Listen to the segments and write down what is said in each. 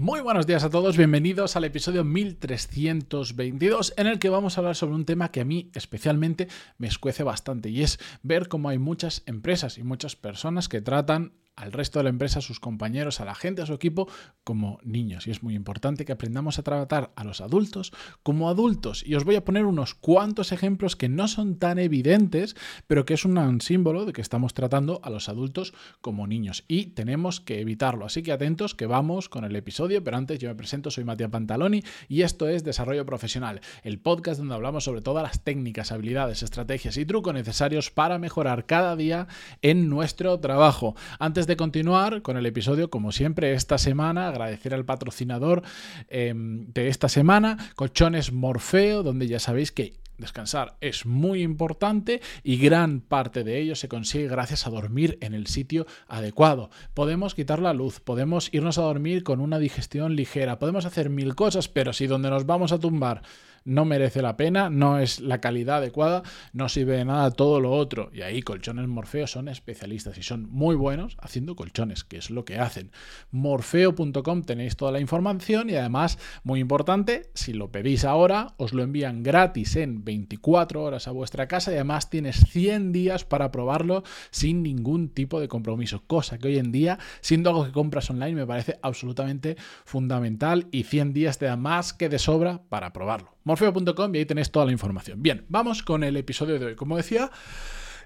Muy buenos días a todos, bienvenidos al episodio 1322 en el que vamos a hablar sobre un tema que a mí especialmente me escuece bastante y es ver cómo hay muchas empresas y muchas personas que tratan al resto de la empresa, a sus compañeros, a la gente, a su equipo, como niños. Y es muy importante que aprendamos a tratar a los adultos como adultos. Y os voy a poner unos cuantos ejemplos que no son tan evidentes, pero que es un símbolo de que estamos tratando a los adultos como niños. Y tenemos que evitarlo. Así que atentos que vamos con el episodio. Pero antes yo me presento, soy Matías Pantaloni y esto es Desarrollo Profesional, el podcast donde hablamos sobre todas las técnicas, habilidades, estrategias y trucos necesarios para mejorar cada día en nuestro trabajo. Antes de continuar con el episodio, como siempre, esta semana, agradecer al patrocinador em, de esta semana, Colchones Morfeo, donde ya sabéis que Descansar es muy importante y gran parte de ello se consigue gracias a dormir en el sitio adecuado. Podemos quitar la luz, podemos irnos a dormir con una digestión ligera, podemos hacer mil cosas, pero si donde nos vamos a tumbar no merece la pena, no es la calidad adecuada, no sirve de nada todo lo otro. Y ahí Colchones Morfeo son especialistas y son muy buenos haciendo colchones, que es lo que hacen. Morfeo.com tenéis toda la información y además, muy importante, si lo pedís ahora, os lo envían gratis en 24 horas a vuestra casa y además tienes 100 días para probarlo sin ningún tipo de compromiso, cosa que hoy en día, siendo algo que compras online, me parece absolutamente fundamental y 100 días te da más que de sobra para probarlo morfeo.com y ahí tenéis toda la información. Bien, vamos con el episodio de hoy. Como decía,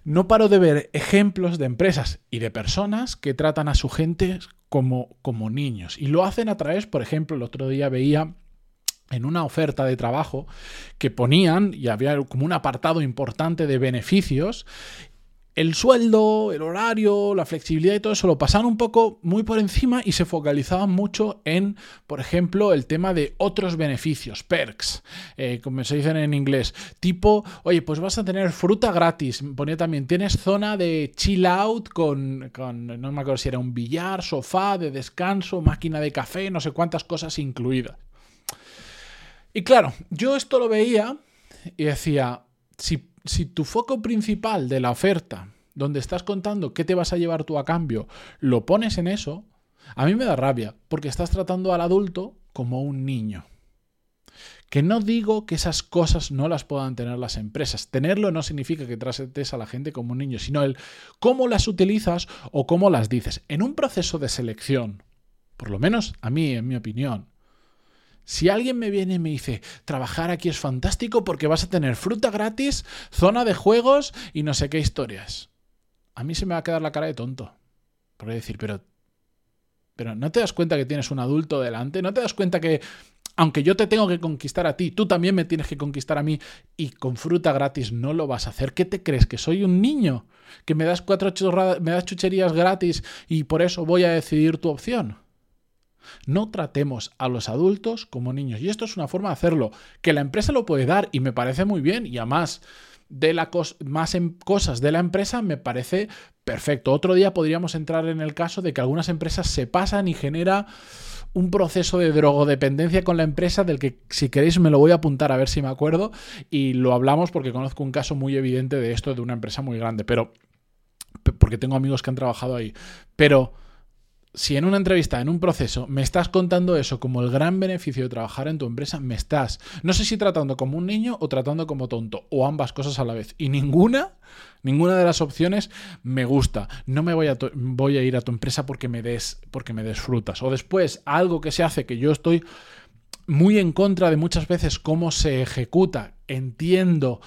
no paro de ver ejemplos de empresas y de personas que tratan a su gente como, como niños. Y lo hacen a través, por ejemplo, el otro día veía en una oferta de trabajo que ponían, y había como un apartado importante de beneficios, el sueldo, el horario, la flexibilidad y todo eso lo pasaban un poco muy por encima y se focalizaban mucho en, por ejemplo, el tema de otros beneficios, perks, eh, como se dicen en inglés, tipo, oye, pues vas a tener fruta gratis, ponía también, tienes zona de chill out con, con, no me acuerdo si era un billar, sofá de descanso, máquina de café, no sé cuántas cosas incluidas. Y claro, yo esto lo veía y decía, si si tu foco principal de la oferta, donde estás contando qué te vas a llevar tú a cambio, lo pones en eso, a mí me da rabia, porque estás tratando al adulto como un niño. Que no digo que esas cosas no las puedan tener las empresas. Tenerlo no significa que trates a la gente como un niño, sino el cómo las utilizas o cómo las dices. En un proceso de selección, por lo menos a mí, en mi opinión, si alguien me viene y me dice, trabajar aquí es fantástico porque vas a tener fruta gratis, zona de juegos y no sé qué historias. A mí se me va a quedar la cara de tonto. Por decir, pero, pero ¿no te das cuenta que tienes un adulto delante? ¿No te das cuenta que, aunque yo te tengo que conquistar a ti, tú también me tienes que conquistar a mí y con fruta gratis no lo vas a hacer? ¿Qué te crees? ¿Que soy un niño? ¿Que me das cuatro me das chucherías gratis y por eso voy a decidir tu opción? No tratemos a los adultos como niños. Y esto es una forma de hacerlo. Que la empresa lo puede dar y me parece muy bien. Y además de la más en cosas de la empresa me parece perfecto. Otro día podríamos entrar en el caso de que algunas empresas se pasan y genera un proceso de drogodependencia con la empresa del que si queréis me lo voy a apuntar a ver si me acuerdo y lo hablamos porque conozco un caso muy evidente de esto de una empresa muy grande, pero porque tengo amigos que han trabajado ahí, pero si en una entrevista, en un proceso, me estás contando eso como el gran beneficio de trabajar en tu empresa, me estás, no sé si tratando como un niño o tratando como tonto, o ambas cosas a la vez. Y ninguna, ninguna de las opciones me gusta. No me voy a, voy a ir a tu empresa porque me, des, porque me des frutas. O después, algo que se hace que yo estoy muy en contra de muchas veces cómo se ejecuta. Entiendo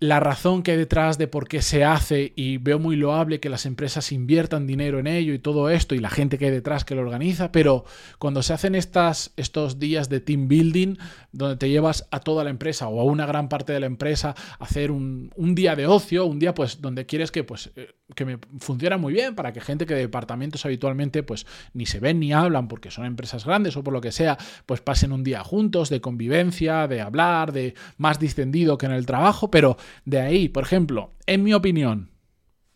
la razón que hay detrás de por qué se hace y veo muy loable que las empresas inviertan dinero en ello y todo esto y la gente que hay detrás que lo organiza, pero cuando se hacen estas, estos días de team building donde te llevas a toda la empresa o a una gran parte de la empresa a hacer un, día de ocio, un día pues donde quieres que pues eh, que me funciona muy bien para que gente que de departamentos habitualmente pues ni se ven ni hablan porque son empresas grandes o por lo que sea, pues pasen un día juntos de convivencia, de hablar, de más distendido que en el trabajo, pero de ahí, por ejemplo, en mi opinión,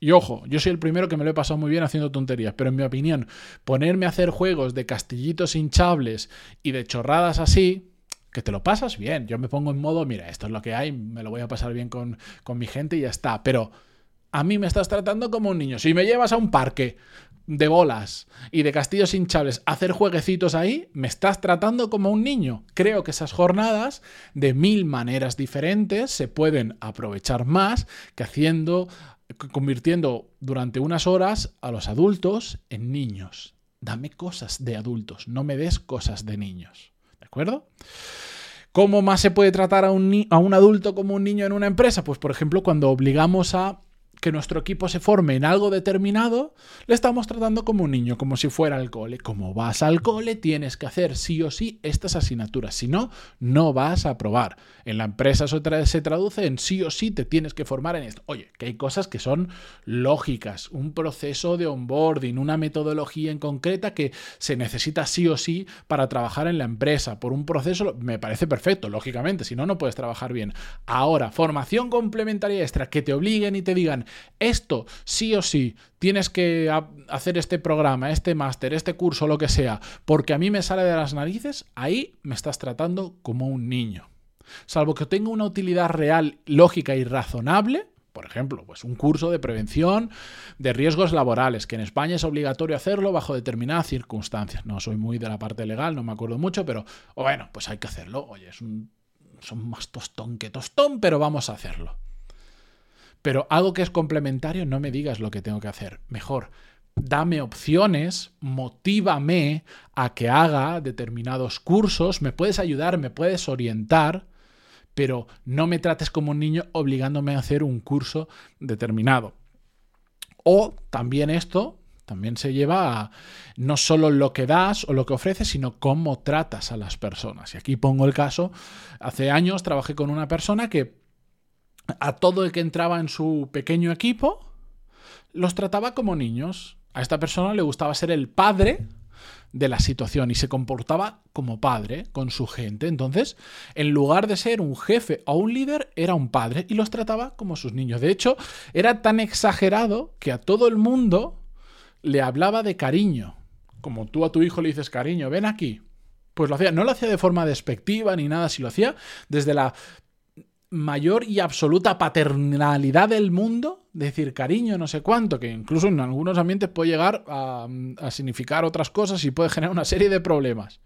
y ojo, yo soy el primero que me lo he pasado muy bien haciendo tonterías, pero en mi opinión, ponerme a hacer juegos de castillitos hinchables y de chorradas así, que te lo pasas bien. Yo me pongo en modo, mira, esto es lo que hay, me lo voy a pasar bien con, con mi gente y ya está. Pero a mí me estás tratando como un niño. Si me llevas a un parque de bolas y de castillos hinchables, hacer jueguecitos ahí, me estás tratando como un niño. Creo que esas jornadas, de mil maneras diferentes, se pueden aprovechar más que haciendo, convirtiendo durante unas horas a los adultos en niños. Dame cosas de adultos, no me des cosas de niños. ¿De acuerdo? ¿Cómo más se puede tratar a un, a un adulto como un niño en una empresa? Pues por ejemplo cuando obligamos a que nuestro equipo se forme en algo determinado, le estamos tratando como un niño, como si fuera al cole. Como vas al cole, tienes que hacer sí o sí estas asignaturas. Si no, no vas a aprobar. En la empresa se traduce en sí o sí te tienes que formar en esto. Oye, que hay cosas que son lógicas, un proceso de onboarding, una metodología en concreta que se necesita sí o sí para trabajar en la empresa. Por un proceso me parece perfecto, lógicamente, si no, no puedes trabajar bien. Ahora, formación complementaria extra, que te obliguen y te digan, esto sí o sí tienes que hacer este programa, este máster, este curso, lo que sea, porque a mí me sale de las narices, ahí me estás tratando como un niño. Salvo que tenga una utilidad real, lógica y razonable, por ejemplo, pues un curso de prevención de riesgos laborales, que en España es obligatorio hacerlo bajo determinadas circunstancias. No soy muy de la parte legal, no me acuerdo mucho, pero bueno, pues hay que hacerlo. Oye, es un, son más tostón que tostón, pero vamos a hacerlo. Pero algo que es complementario, no me digas lo que tengo que hacer. Mejor, dame opciones, motívame a que haga determinados cursos, me puedes ayudar, me puedes orientar, pero no me trates como un niño obligándome a hacer un curso determinado. O también esto, también se lleva a no solo lo que das o lo que ofreces, sino cómo tratas a las personas. Y aquí pongo el caso, hace años trabajé con una persona que a todo el que entraba en su pequeño equipo, los trataba como niños. A esta persona le gustaba ser el padre de la situación y se comportaba como padre con su gente. Entonces, en lugar de ser un jefe o un líder, era un padre y los trataba como sus niños. De hecho, era tan exagerado que a todo el mundo le hablaba de cariño. Como tú a tu hijo le dices cariño, ven aquí. Pues lo hacía, no lo hacía de forma despectiva ni nada, si lo hacía desde la mayor y absoluta paternalidad del mundo, decir cariño, no sé cuánto, que incluso en algunos ambientes puede llegar a, significar otras cosas y puede generar una serie de problemas.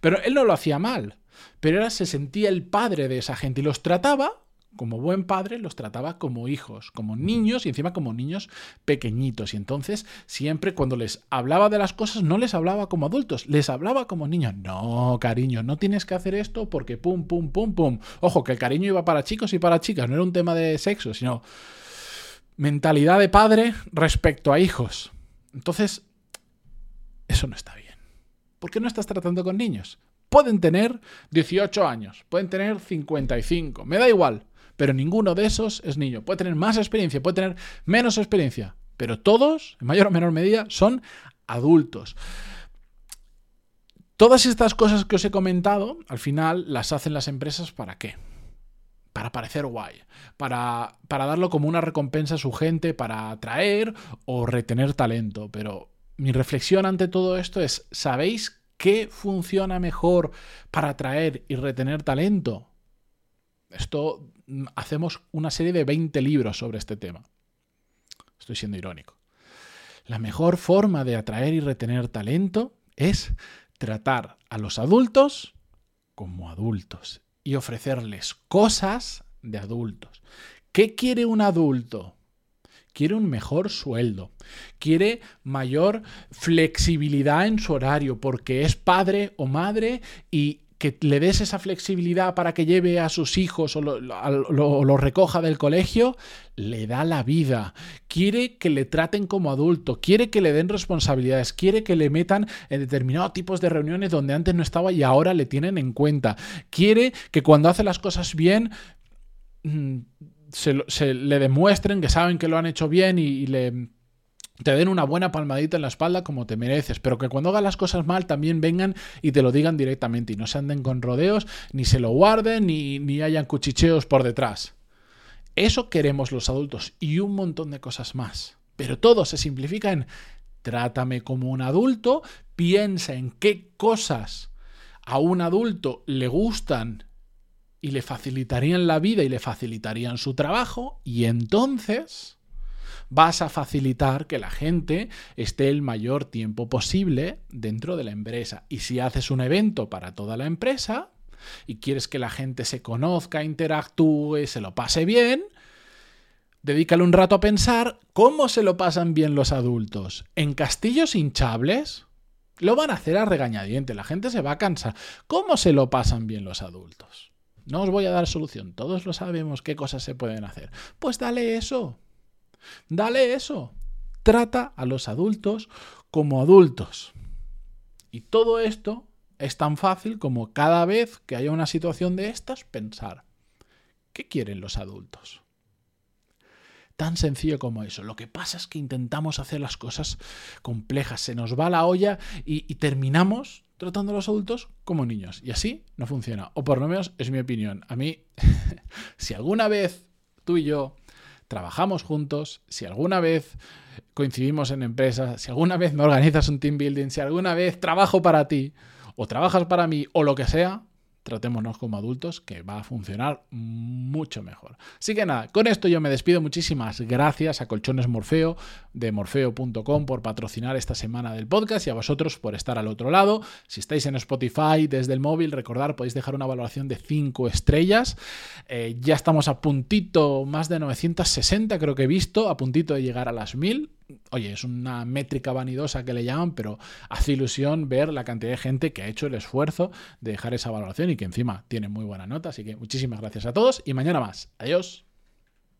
Pero él no lo hacía mal, pero era, se sentía el padre de esa gente y los trataba como buen padre, los trataba como hijos, como niños y encima como niños pequeñitos. Y entonces siempre cuando les hablaba de las cosas no les hablaba como adultos, les hablaba como niños. No, cariño, no tienes que hacer esto porque pum, pum, pum, pum. Ojo, que el cariño iba para chicos y para chicas, no era un tema de sexo, sino mentalidad de padre respecto a hijos. Entonces, eso no está bien. ¿Por qué no estás tratando con niños? Pueden tener 18 años, pueden tener 55, me da igual pero ninguno de esos es niño. Puede tener más experiencia, puede tener menos experiencia, pero todos, en mayor o menor medida, son adultos. Todas estas cosas que os he comentado, al final las hacen las empresas para qué? Para parecer guay, para, para darlo como una recompensa a su gente, para atraer o retener talento. Pero mi reflexión ante todo esto es, ¿sabéis qué funciona mejor para atraer y retener talento? Esto mm, hacemos una serie de 20 libros sobre este tema. Estoy siendo irónico. La mejor forma de atraer y retener talento es tratar a los adultos como adultos y ofrecerles cosas de adultos. ¿Qué quiere un adulto? Quiere un mejor sueldo, quiere mayor flexibilidad en su horario porque es padre o madre y que le des esa flexibilidad para que lleve a sus hijos o lo, recoja del colegio, le da la vida. Quiere que le traten como adulto, quiere que le den responsabilidades, quiere que le metan en determinados tipos de reuniones donde antes no estaba y ahora le tienen en cuenta. Quiere que cuando hace las cosas bien mm, se, le demuestren que saben que lo han hecho bien y le te den una buena palmadita en la espalda como te mereces, pero que cuando hagas las cosas mal también vengan y te lo digan directamente y no se anden con rodeos, ni se lo guarden, ni, ni hayan cuchicheos por detrás. Eso queremos los adultos y un montón de cosas más. Pero todo se simplifica en trátame como un adulto, piensa en qué cosas a un adulto le gustan y le facilitarían la vida y le facilitarían su trabajo y entonces vas a facilitar que la gente esté el mayor tiempo posible dentro de la empresa. Y si haces un evento para toda la empresa y quieres que la gente se conozca, interactúe, se lo pase bien, dedícale un rato a pensar cómo se lo pasan bien los adultos. ¿En castillos hinchables? Lo van a hacer a regañadiente, la gente se va a cansar. ¿Cómo se lo pasan bien los adultos? No os voy a dar solución, todos lo sabemos qué cosas se pueden hacer. Pues dale eso. Dale eso. Trata a los adultos como adultos. Y todo esto es tan fácil como cada vez que haya una situación de estas pensar, ¿qué quieren los adultos? Tan sencillo como eso. Lo que pasa es que intentamos hacer las cosas complejas, se nos va la olla y, terminamos tratando a los adultos como niños. Y así no funciona. O por lo menos es mi opinión. A mí, si alguna vez tú y yo trabajamos juntos, si alguna vez coincidimos en empresas, si alguna vez me organizas un team building, si alguna vez trabajo para ti o trabajas para mí o lo que sea, tratémonos como adultos, que va a funcionar mucho mejor. Así que nada, con esto yo me despido. Muchísimas gracias a Colchones Morfeo de morfeo.com por patrocinar esta semana del podcast y a vosotros por estar al otro lado. Si estáis en Spotify desde el móvil, recordar, podéis dejar una valoración de 5 estrellas. Eh, ya estamos a puntito, más de 960 creo que he visto, a puntito de llegar a las 1000 oye, es una métrica vanidosa que le llaman, pero hace ilusión ver la cantidad de gente que ha hecho el esfuerzo de dejar esa valoración y que encima tiene muy buena nota. Así que muchísimas gracias a todos y mañana más. Adiós.